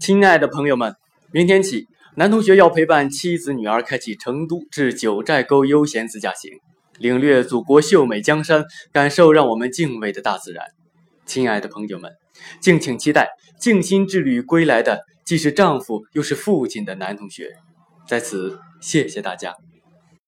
亲爱的朋友们明天起男同学要陪伴妻子女儿开启成都至九寨沟悠闲自驾行领略祖国秀美江山感受让我们敬畏的大自然。亲爱的朋友们敬请期待静心之旅归来的既是丈夫又是父亲的男同学。在此谢谢大家。